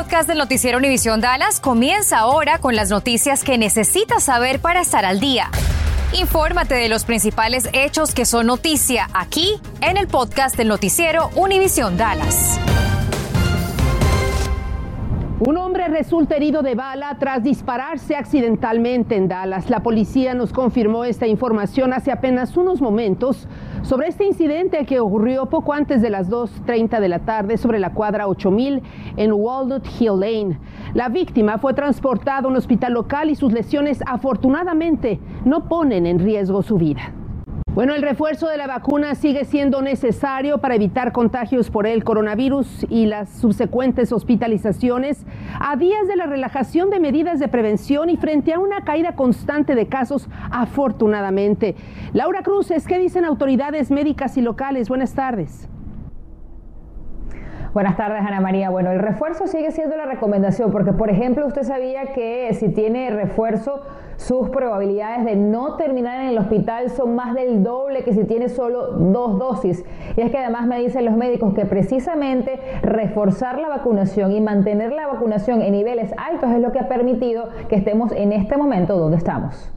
podcast del noticiero Univisión Dallas comienza ahora con las noticias que necesitas saber para estar al día. Infórmate de los principales hechos que son noticia aquí en el podcast del noticiero Univisión Dallas. Un hombre resulta herido de bala tras dispararse accidentalmente en Dallas. La policía nos confirmó esta información hace apenas unos momentos sobre este incidente que ocurrió poco antes de las 2.30 de la tarde sobre la cuadra 8000 en Walnut Hill Lane. La víctima fue transportada a un hospital local y sus lesiones afortunadamente no ponen en riesgo su vida. Bueno, el refuerzo de la vacuna sigue siendo necesario para evitar contagios por el coronavirus y las subsecuentes hospitalizaciones a días de la relajación de medidas de prevención y frente a una caída constante de casos, afortunadamente. Laura Cruz, ¿qué dicen autoridades médicas y locales? Buenas tardes. Buenas tardes, Ana María. Bueno, el refuerzo sigue siendo la recomendación porque, por ejemplo, usted sabía que si tiene refuerzo, sus probabilidades de no terminar en el hospital son más del doble que si tiene solo dos dosis. Y es que además me dicen los médicos que precisamente reforzar la vacunación y mantener la vacunación en niveles altos es lo que ha permitido que estemos en este momento donde estamos.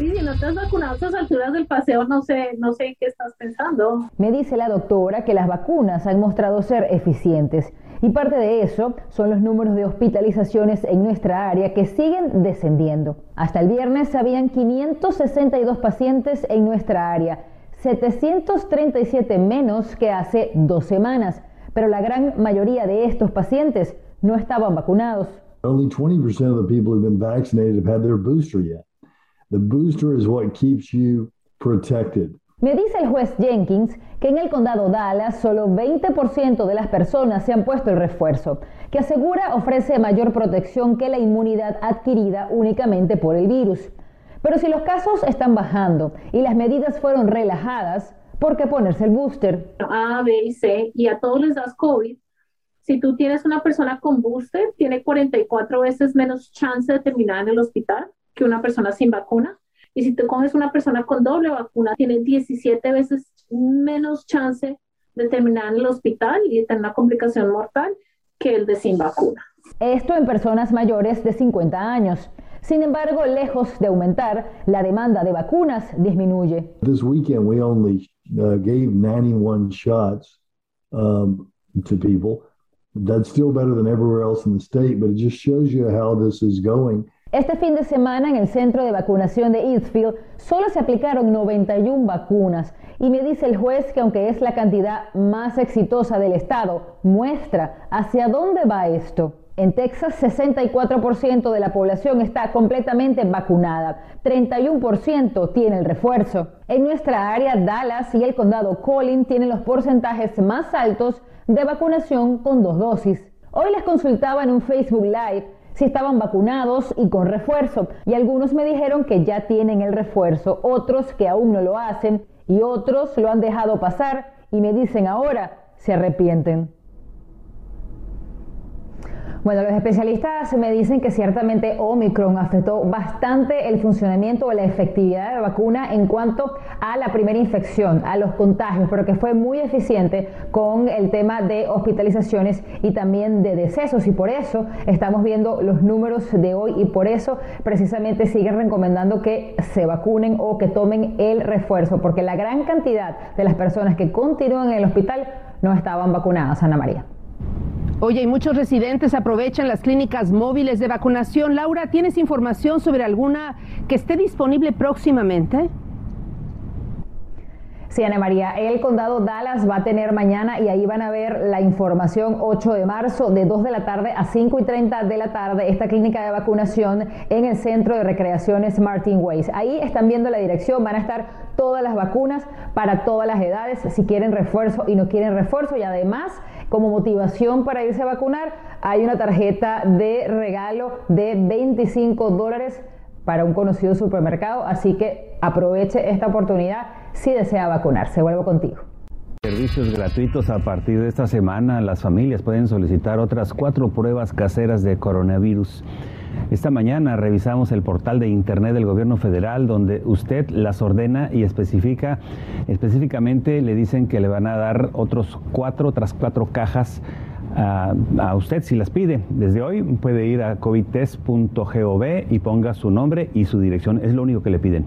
Sí, si no estás vacunado a estas alturas del paseo, no sé, no sé qué estás pensando. Me dice la doctora que las vacunas han mostrado ser eficientes y parte de eso son los números de hospitalizaciones en nuestra área que siguen descendiendo. Hasta el viernes habían 562 pacientes en nuestra área, 737 menos que hace dos semanas, pero la gran mayoría de estos pacientes no estaban vacunados. Only 20% of the people who've been vaccinated have had their booster yet. The booster is what keeps you protected. Me dice el juez Jenkins que en el condado Dallas solo 20% de las personas se han puesto el refuerzo, que asegura ofrece mayor protección que la inmunidad adquirida únicamente por el virus. Pero si los casos están bajando y las medidas fueron relajadas, ¿por qué ponerse el booster? A, B y C, y a todos les das COVID. Si tú tienes una persona con booster, tiene 44 veces menos chance de terminar en el hospital que una persona sin vacuna. Y si te coges una persona con doble vacuna, tiene 17 veces menos chance de terminar en el hospital y de tener una complicación mortal que el de sin vacuna. Esto en personas mayores de 50 años. Sin embargo, lejos de aumentar, la demanda de vacunas disminuye. This weekend we only uh, gave 91 shots um, to people. That's still better than everywhere else in the state, but it just shows you how this is going. Este fin de semana en el centro de vacunación de Eastfield solo se aplicaron 91 vacunas y me dice el juez que aunque es la cantidad más exitosa del estado, muestra hacia dónde va esto. En Texas, 64% de la población está completamente vacunada, 31% tiene el refuerzo. En nuestra área, Dallas y el condado Collin tienen los porcentajes más altos de vacunación con dos dosis. Hoy les consultaba en un Facebook Live si estaban vacunados y con refuerzo. Y algunos me dijeron que ya tienen el refuerzo, otros que aún no lo hacen y otros lo han dejado pasar y me dicen ahora se arrepienten. Bueno, los especialistas me dicen que ciertamente Omicron afectó bastante el funcionamiento o la efectividad de la vacuna en cuanto a la primera infección, a los contagios, pero que fue muy eficiente con el tema de hospitalizaciones y también de decesos y por eso estamos viendo los números de hoy y por eso precisamente siguen recomendando que se vacunen o que tomen el refuerzo, porque la gran cantidad de las personas que continúan en el hospital no estaban vacunadas, Ana María. Oye, y muchos residentes aprovechan las clínicas móviles de vacunación. Laura, ¿tienes información sobre alguna que esté disponible próximamente? Sí, Ana María, el condado Dallas va a tener mañana y ahí van a ver la información 8 de marzo de 2 de la tarde a 5 y 30 de la tarde esta clínica de vacunación en el centro de recreaciones Martin Weiss. Ahí están viendo la dirección, van a estar todas las vacunas para todas las edades, si quieren refuerzo y no quieren refuerzo y además como motivación para irse a vacunar hay una tarjeta de regalo de 25 dólares para un conocido supermercado, así que aproveche esta oportunidad si desea vacunarse. Vuelvo contigo. Servicios gratuitos a partir de esta semana. Las familias pueden solicitar otras cuatro pruebas caseras de coronavirus. Esta mañana revisamos el portal de internet del gobierno federal donde usted las ordena y especifica, específicamente le dicen que le van a dar otros cuatro, otras cuatro cajas a, usted si las pide. Desde hoy puede ir a covidtest.gov y ponga su nombre y su dirección. Es lo único que le piden.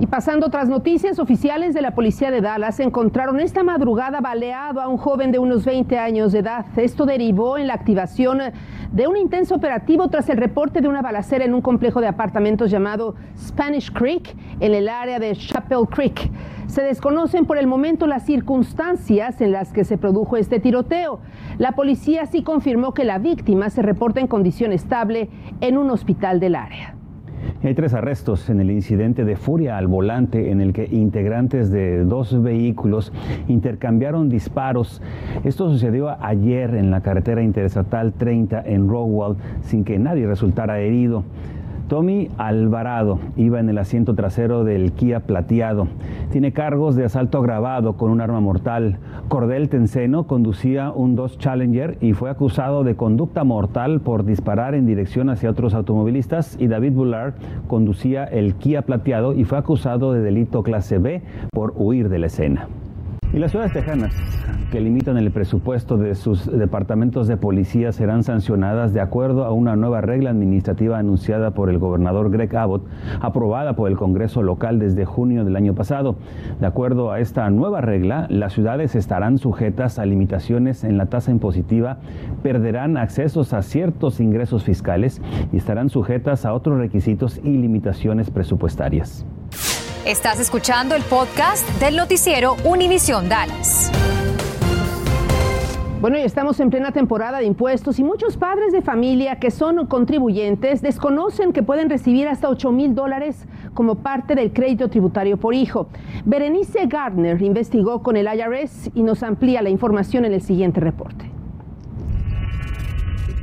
Y pasando otras noticias, oficiales de la policía de Dallas encontraron esta madrugada baleado a un joven de unos 20 años de edad. Esto derivó en la activación de un intenso operativo tras el reporte de una balacera en un complejo de apartamentos llamado Spanish Creek en el área de Chapel Creek. Se desconocen por el momento las circunstancias en las que se produjo este tiroteo. La policía sí confirmó que la víctima se reporta en condición estable en un hospital del área. Hay tres arrestos en el incidente de furia al volante en el que integrantes de dos vehículos intercambiaron disparos. Esto sucedió ayer en la carretera interestatal 30 en Rowell sin que nadie resultara herido. Tommy Alvarado iba en el asiento trasero del Kia plateado. Tiene cargos de asalto agravado con un arma mortal. Cordel Tenceno conducía un Dodge Challenger y fue acusado de conducta mortal por disparar en dirección hacia otros automovilistas. Y David Bullard conducía el Kia plateado y fue acusado de delito clase B por huir de la escena. Y las ciudades tejanas que limitan el presupuesto de sus departamentos de policía serán sancionadas de acuerdo a una nueva regla administrativa anunciada por el gobernador Greg Abbott, aprobada por el Congreso local desde junio del año pasado. De acuerdo a esta nueva regla, las ciudades estarán sujetas a limitaciones en la tasa impositiva, perderán accesos a ciertos ingresos fiscales y estarán sujetas a otros requisitos y limitaciones presupuestarias. Estás escuchando el podcast del noticiero Univisión Dallas. Bueno, y estamos en plena temporada de impuestos y muchos padres de familia que son contribuyentes desconocen que pueden recibir hasta 8 mil dólares como parte del crédito tributario por hijo. Berenice Gardner investigó con el IRS y nos amplía la información en el siguiente reporte.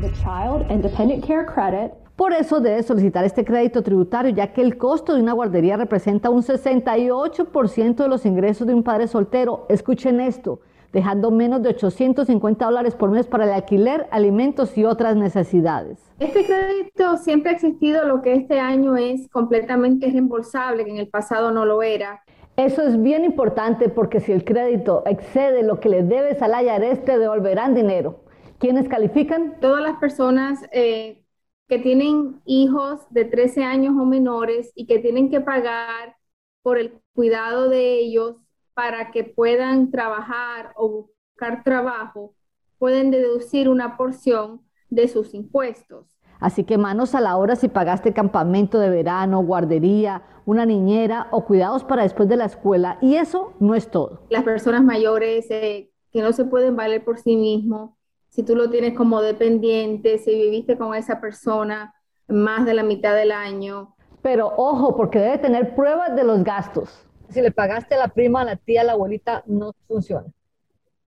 The Child Independent Care Credit por eso debe solicitar este crédito tributario, ya que el costo de una guardería representa un 68% de los ingresos de un padre soltero. Escuchen esto, dejando menos de 850 dólares por mes para el alquiler, alimentos y otras necesidades. Este crédito siempre ha existido, lo que este año es completamente reembolsable, que en el pasado no lo era. Eso es bien importante porque si el crédito excede lo que le debes al IRS, te devolverán dinero. ¿Quiénes califican? Todas las personas eh, que tienen hijos de 13 años o menores y que tienen que pagar por el cuidado de ellos para que puedan trabajar o buscar trabajo, pueden deducir una porción de sus impuestos. Así que manos a la hora si pagaste campamento de verano, guardería, una niñera o cuidados para después de la escuela. Y eso no es todo. Las personas mayores eh, que no se pueden valer por sí mismos, si tú lo tienes como dependiente, si viviste con esa persona más de la mitad del año. Pero ojo, porque debe tener pruebas de los gastos. Si le pagaste a la prima, a la tía, a la abuelita, no funciona.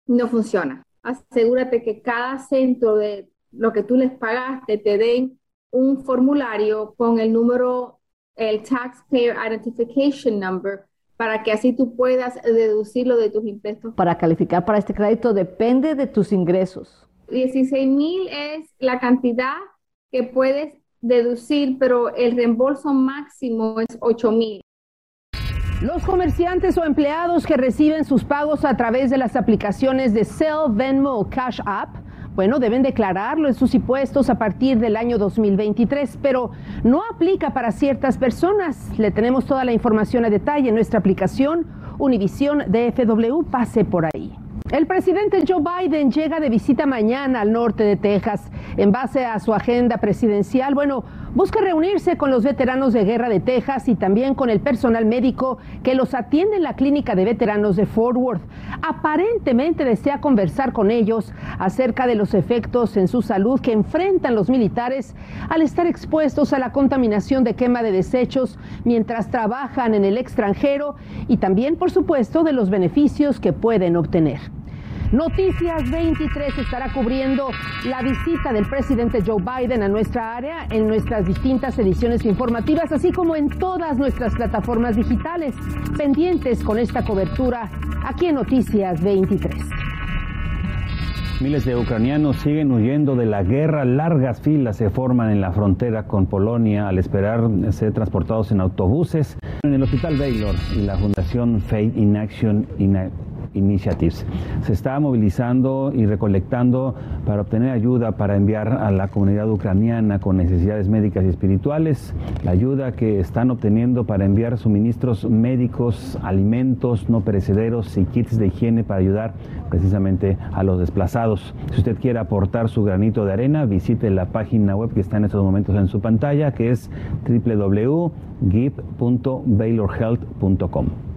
No funciona. Asegúrate que cada centro de lo que tú les pagaste te den un formulario con el número, el Taxpayer Identification Number, para que así tú puedas deducirlo de tus impuestos. Para calificar para este crédito depende de tus ingresos. 16 mil es la cantidad que puedes deducir, pero el reembolso máximo es 8 mil. Los comerciantes o empleados que reciben sus pagos a través de las aplicaciones de Cell, Venmo o Cash App, bueno, deben declararlo en sus impuestos a partir del año 2023, pero no aplica para ciertas personas. Le tenemos toda la información a detalle en nuestra aplicación Univisión DFW. Pase por ahí. El presidente Joe Biden llega de visita mañana al norte de Texas. En base a su agenda presidencial, bueno, busca reunirse con los veteranos de guerra de Texas y también con el personal médico que los atiende en la clínica de veteranos de Fort Worth. Aparentemente desea conversar con ellos acerca de los efectos en su salud que enfrentan los militares al estar expuestos a la contaminación de quema de desechos mientras trabajan en el extranjero y también, por supuesto, de los beneficios que pueden obtener. Noticias 23 estará cubriendo la visita del presidente Joe Biden a nuestra área en nuestras distintas ediciones informativas, así como en todas nuestras plataformas digitales, pendientes con esta cobertura aquí en Noticias 23. Miles de ucranianos siguen huyendo de la guerra. Largas filas se forman en la frontera con Polonia al esperar ser transportados en autobuses. En el Hospital Baylor y la Fundación Faith in Action Initiatives. Se está movilizando y recolectando para obtener ayuda para enviar a la comunidad ucraniana con necesidades médicas y espirituales, la ayuda que están obteniendo para enviar suministros médicos, alimentos no perecederos y kits de higiene para ayudar precisamente a los desplazados. Si usted quiere aportar su granito de arena, visite la página web que está en estos momentos en su pantalla, que es www.give.baylorhealth.com.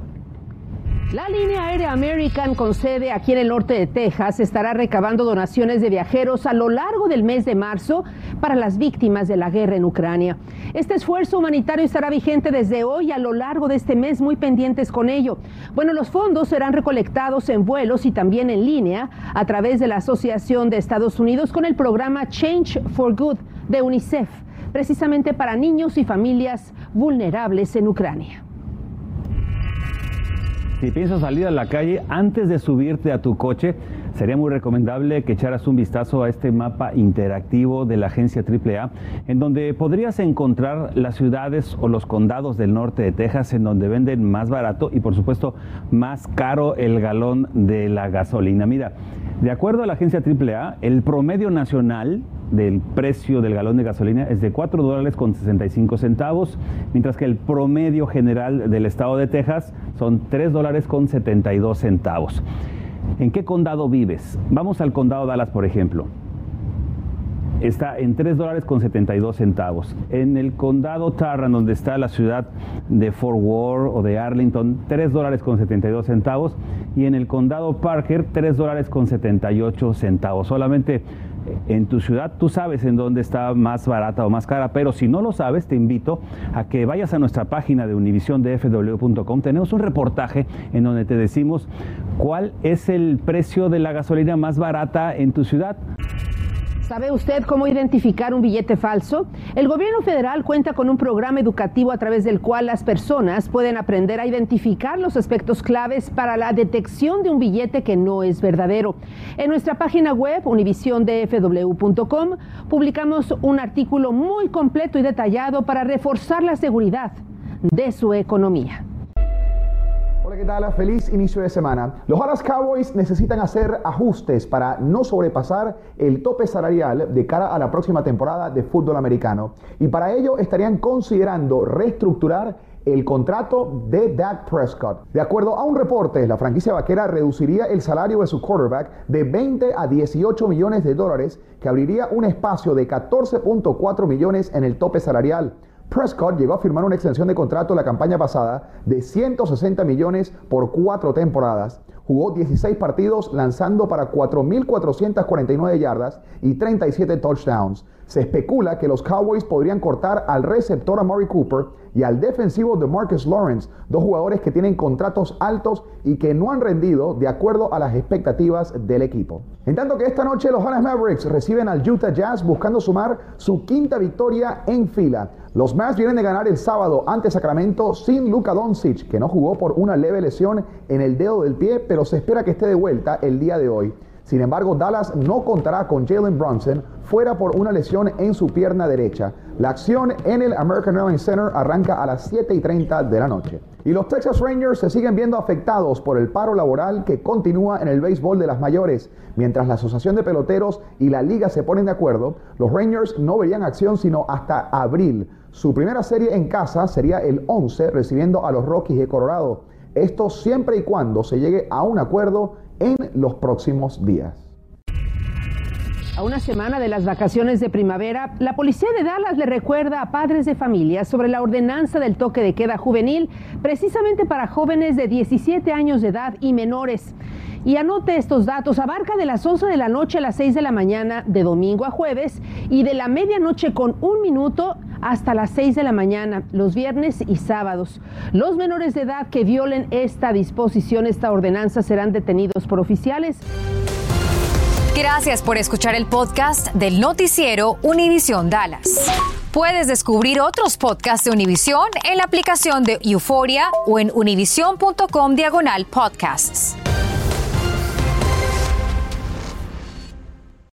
La línea aérea American con sede aquí en el norte de Texas estará recabando donaciones de viajeros a lo largo del mes de marzo para las víctimas de la guerra en Ucrania. Este esfuerzo humanitario estará vigente desde hoy a lo largo de este mes, muy pendientes con ello. Bueno, los fondos serán recolectados en vuelos y también en línea a través de la Asociación de Estados Unidos con el programa Change for Good de UNICEF, precisamente para niños y familias vulnerables en Ucrania. Si piensas salir a la calle antes de subirte a tu coche, sería muy recomendable que echaras un vistazo a este mapa interactivo de la agencia AAA, en donde podrías encontrar las ciudades o los condados del norte de Texas en donde venden más barato y por supuesto más caro el galón de la gasolina. Mira, de acuerdo a la agencia AAA, el promedio nacional del precio del galón de gasolina es de 4 dólares con 65 centavos, mientras que el promedio general del estado de Texas son 3 dólares con 72 centavos. ¿En qué condado vives? Vamos al condado Dallas, por ejemplo. Está en 3 dólares con 72 centavos. En el condado Tarrant, donde está la ciudad de Fort Worth o de Arlington, 3 dólares con 72 centavos. Y en el condado Parker, 3 dólares con 78 centavos. Solamente en tu ciudad tú sabes en dónde está más barata o más cara, pero si no lo sabes, te invito a que vayas a nuestra página de univisiondfw.com. Tenemos un reportaje en donde te decimos cuál es el precio de la gasolina más barata en tu ciudad. ¿Sabe usted cómo identificar un billete falso? El gobierno federal cuenta con un programa educativo a través del cual las personas pueden aprender a identificar los aspectos claves para la detección de un billete que no es verdadero. En nuestra página web, univisiondfw.com, publicamos un artículo muy completo y detallado para reforzar la seguridad de su economía. ¿Qué tal? Feliz inicio de semana. Los Dallas Cowboys necesitan hacer ajustes para no sobrepasar el tope salarial de cara a la próxima temporada de fútbol americano. Y para ello estarían considerando reestructurar el contrato de Dak Prescott. De acuerdo a un reporte, la franquicia vaquera reduciría el salario de su quarterback de 20 a 18 millones de dólares, que abriría un espacio de 14.4 millones en el tope salarial. Prescott llegó a firmar una extensión de contrato la campaña pasada de 160 millones por cuatro temporadas. Jugó 16 partidos lanzando para 4.449 yardas y 37 touchdowns. Se especula que los Cowboys podrían cortar al receptor Amari Cooper y al defensivo de Marcus Lawrence, dos jugadores que tienen contratos altos y que no han rendido de acuerdo a las expectativas del equipo. En tanto que esta noche los Dallas Mavericks reciben al Utah Jazz buscando sumar su quinta victoria en fila. Los Mavs vienen de ganar el sábado ante Sacramento sin Luka Doncic, que no jugó por una leve lesión en el dedo del pie, pero se espera que esté de vuelta el día de hoy. Sin embargo, Dallas no contará con Jalen Brunson fuera por una lesión en su pierna derecha. La acción en el American Airlines Center arranca a las 7 y 30 de la noche. Y los Texas Rangers se siguen viendo afectados por el paro laboral que continúa en el béisbol de las mayores. Mientras la Asociación de Peloteros y la Liga se ponen de acuerdo, los Rangers no verían acción sino hasta abril. Su primera serie en casa sería el 11 recibiendo a los Rockies de Colorado. Esto siempre y cuando se llegue a un acuerdo en los próximos días. A una semana de las vacaciones de primavera, la policía de Dallas le recuerda a padres de familia sobre la ordenanza del toque de queda juvenil, precisamente para jóvenes de 17 años de edad y menores. Y anote estos datos, abarca de las 11 de la noche a las 6 de la mañana, de domingo a jueves, y de la medianoche con un minuto hasta las 6 de la mañana, los viernes y sábados. Los menores de edad que violen esta disposición, esta ordenanza, serán detenidos por oficiales. Gracias por escuchar el podcast del noticiero Univisión Dallas. Puedes descubrir otros podcasts de Univisión en la aplicación de Euforia o en univision.com diagonal podcasts.